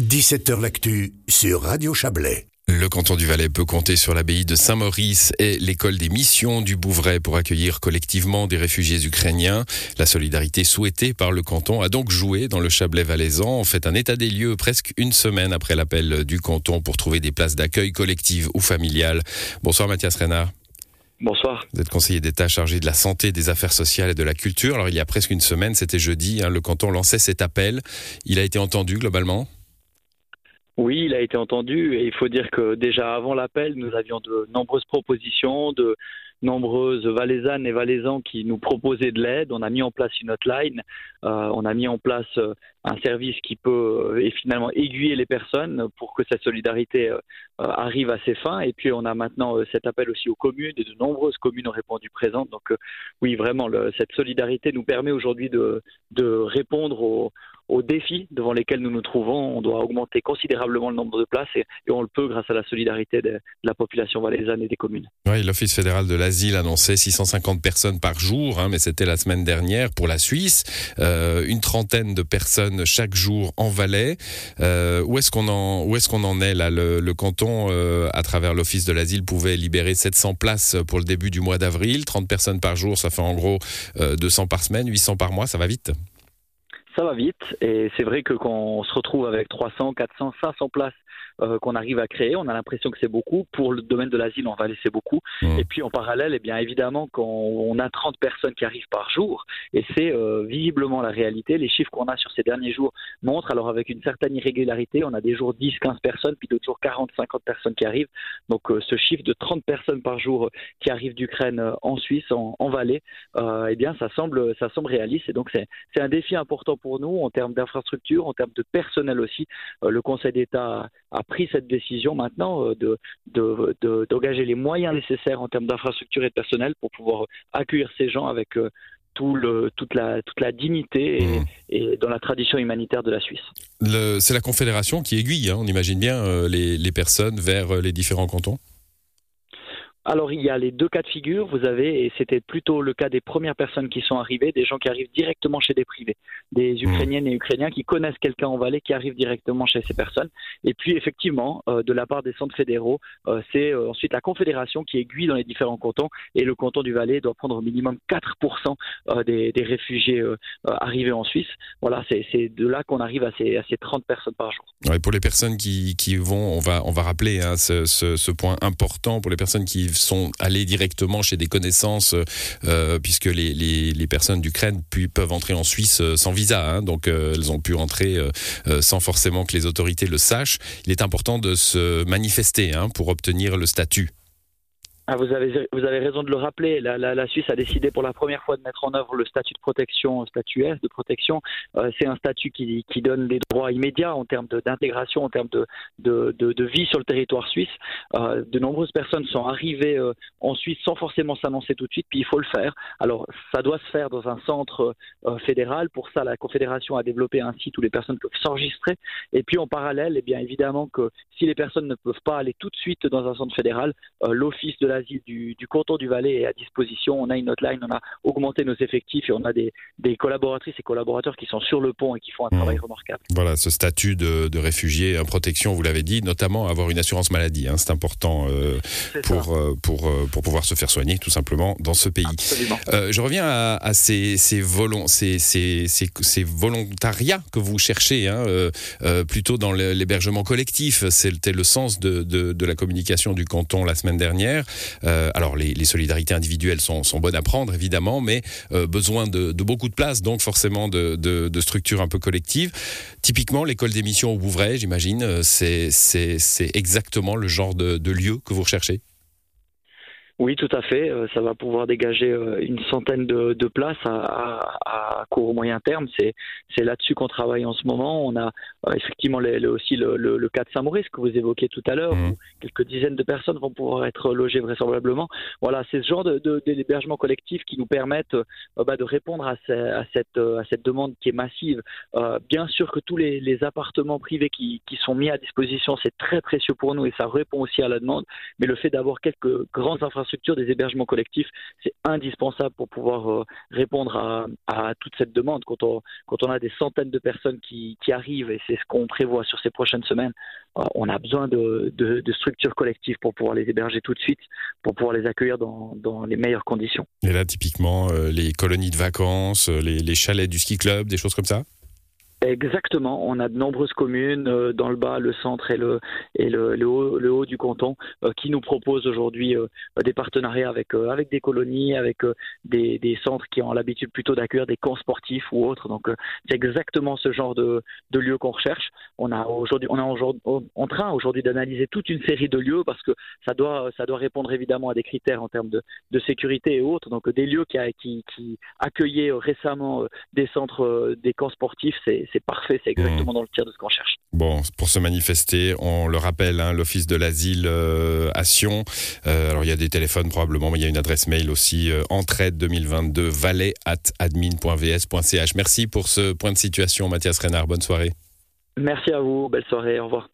17h L'actu sur Radio Chablais. Le canton du Valais peut compter sur l'abbaye de Saint-Maurice et l'école des missions du Bouvray pour accueillir collectivement des réfugiés ukrainiens. La solidarité souhaitée par le canton a donc joué dans le Chablais valaisan. On fait un état des lieux presque une semaine après l'appel du canton pour trouver des places d'accueil collectives ou familiales. Bonsoir Mathias Renard. Bonsoir. Vous êtes conseiller d'État chargé de la santé, des affaires sociales et de la culture. Alors il y a presque une semaine, c'était jeudi, hein, le canton lançait cet appel. Il a été entendu globalement? Oui, il a été entendu et il faut dire que déjà avant l'appel, nous avions de nombreuses propositions, de nombreuses valaisannes et valaisans qui nous proposaient de l'aide. On a mis en place une hotline, euh, on a mis en place euh, un service qui peut euh, et finalement aiguiller les personnes pour que cette solidarité arrive à ses fins. Et puis on a maintenant cet appel aussi aux communes et de nombreuses communes ont répondu présentes. Donc oui, vraiment, cette solidarité nous permet aujourd'hui de, de répondre aux, aux défis devant lesquels nous nous trouvons. On doit augmenter considérablement le nombre de places et, on le peut grâce à la solidarité de, la population valaisanne et des communes. Oui, l'Office fédéral de l'asile annonçait 650 personnes par jour, hein, mais c'était la semaine dernière pour la Suisse. Euh, une trentaine de personnes chaque jour en Valais. Euh, où est-ce qu'on en, qu'on en est là? Le, canton, euh, à travers l'Office de l'asile, pouvait libérer 700 places pour le début du mois d'avril. 30 personnes par jour, ça fait en gros 200 par semaine, 800 par mois, ça va vite? Ça va vite et c'est vrai que quand on se retrouve avec 300, 400, 500 places euh, qu'on arrive à créer. On a l'impression que c'est beaucoup. Pour le domaine de l'asile, on va laisser beaucoup. Mmh. Et puis en parallèle, eh bien évidemment, quand on a 30 personnes qui arrivent par jour, et c'est euh, visiblement la réalité, les chiffres qu'on a sur ces derniers jours montrent, alors avec une certaine irrégularité, on a des jours 10, 15 personnes, puis d'autres jours 40, 50 personnes qui arrivent. Donc euh, ce chiffre de 30 personnes par jour qui arrivent d'Ukraine en Suisse, en, en Valais, eh bien ça semble, ça semble réaliste. Et donc c'est un défi important pour nous en termes d'infrastructure, en termes de personnel aussi. le Conseil d'État a pris cette décision maintenant euh, de, d'engager les moyens nécessaires en termes d'infrastructure et de personnel pour pouvoir accueillir ces gens avec euh, tout le, toute, la, toute la dignité et, mmh. dans la tradition humanitaire de la Suisse. c'est la Confédération qui aiguille, hein, on imagine bien, euh, les, les personnes vers les différents cantons alors il y a les deux cas de figure. Vous avez, et c'était plutôt le cas des premières personnes qui sont arrivées, des gens qui arrivent directement chez des privés, des mmh. Ukrainiennes et Ukrainiens qui connaissent quelqu'un en Valais qui arrivent directement chez ces personnes. Et puis effectivement, euh, de la part des centres fédéraux, euh, c'est euh, ensuite la Confédération qui aiguille dans les différents cantons. Et le canton du Valais doit prendre au minimum 4% des, des, réfugiés arrivés en Suisse. Voilà, c'est de là qu'on arrive à ces, à ces 30 personnes par jour. Ouais, pour les personnes qui, qui vont, on va, on va rappeler hein, ce, ce, ce point important pour les personnes qui sont allés directement chez des connaissances, euh, puisque les, les, personnes d'Ukraine peuvent entrer en Suisse euh, sans visa, hein, donc euh, elles ont pu rentrer sans forcément que les autorités le sachent. Il est important de se manifester hein, pour obtenir le statut. Ah, vous, avez, vous avez raison de le rappeler. La, Suisse a décidé pour la première fois de mettre en œuvre le statut de protection, statut S de protection. Euh, c'est un statut qui, qui, donne des droits immédiats en termes d'intégration, en termes de, de, vie sur le territoire suisse. Euh, de nombreuses personnes sont arrivées euh, en Suisse sans forcément s'annoncer tout de suite, puis il faut le faire. Alors, ça doit se faire dans un centre fédéral. Pour ça, la Confédération a développé un site où les personnes peuvent s'enregistrer. Et puis, en parallèle, eh bien évidemment que si les personnes ne peuvent pas aller tout de suite dans un centre fédéral, l'Office de la du, du, canton du Valais est à disposition. On a une hotline, on a augmenté nos effectifs et on a des, collaboratrices et collaborateurs qui sont sur le pont et qui font un travail mmh. remarquable. Voilà, ce statut de, de réfugié, en protection, vous l'avez dit, notamment avoir une assurance maladie. Hein, c'est important euh, pour, euh, pour, euh, pour pouvoir se faire soigner, tout simplement, dans ce pays. je reviens à, ces, ces, ces, ces, ces, volontariats que vous cherchez, hein, plutôt dans l'hébergement collectif. C'était le sens de, de, de, la communication du canton la semaine dernière. Euh, alors les, solidarités individuelles sont, bonnes à prendre évidemment, mais euh, besoin de, beaucoup de place, donc forcément de, structures un peu collectives. Typiquement, l'école d'émission au Bouvray, j'imagine, euh, c'est exactement le genre de lieu que vous recherchez? Oui, tout à fait. Euh, ça va pouvoir dégager euh, une centaine de, de places à, à, à, court ou moyen terme. C'est, c'est là-dessus qu'on travaille en ce moment. On a euh, effectivement les, aussi le, le, le, cas de Saint-Maurice que vous évoquiez tout à l'heure, mmh. où quelques dizaines de personnes vont pouvoir être logées vraisemblablement. Voilà, c'est ce genre de, de, d'hébergement collectif qui nous permettent bah, de répondre à, à, cette, à cette demande qui est massive. bien sûr que tous les, les appartements privés qui, qui sont mis à disposition, c'est très précieux pour nous et ça répond aussi à la demande. Mais le fait d'avoir quelques grandes infrastructures infrastructures, des hébergements collectifs, c'est indispensable pour pouvoir répondre à, toute cette demande. Quand on, quand on a des centaines de personnes qui, arrivent, et c'est ce qu'on prévoit sur ces prochaines semaines, on a besoin de, structures collectives pour pouvoir les héberger tout de suite, pour pouvoir les accueillir dans, les meilleures conditions. Et là, typiquement, les colonies de vacances, les chalets du ski club, des choses comme ça? Exactement. On a de nombreuses communes euh, dans le bas, le centre et le, et le, le, haut, le haut, du canton euh, qui nous proposent aujourd'hui euh, des partenariats avec, avec des colonies, avec des, des, centres qui ont l'habitude plutôt d'accueillir des camps sportifs ou autres. Donc c'est exactement ce genre de, de lieu qu'on recherche. On a aujourd'hui, on est en train aujourd'hui d'analyser toute une série de lieux parce que ça doit, ça doit répondre évidemment à des critères en termes de, de sécurité et autres. Donc des lieux qui, qui, qui accueillaient récemment des centres, des camps sportifs, c'est c'est parfait, c'est exactement mmh. dans le tir de ce qu'on cherche. Bon, pour se manifester, on le rappelle, hein, l'Office de l'asile euh, à Sion. Euh, alors il y a des téléphones probablement, mais il y a une adresse mail aussi, euh, entraide 2022 valet at admin.vs.ch. Merci pour ce point de situation, Mathias Renard. Bonne soirée. Merci à vous, belle soirée, au revoir.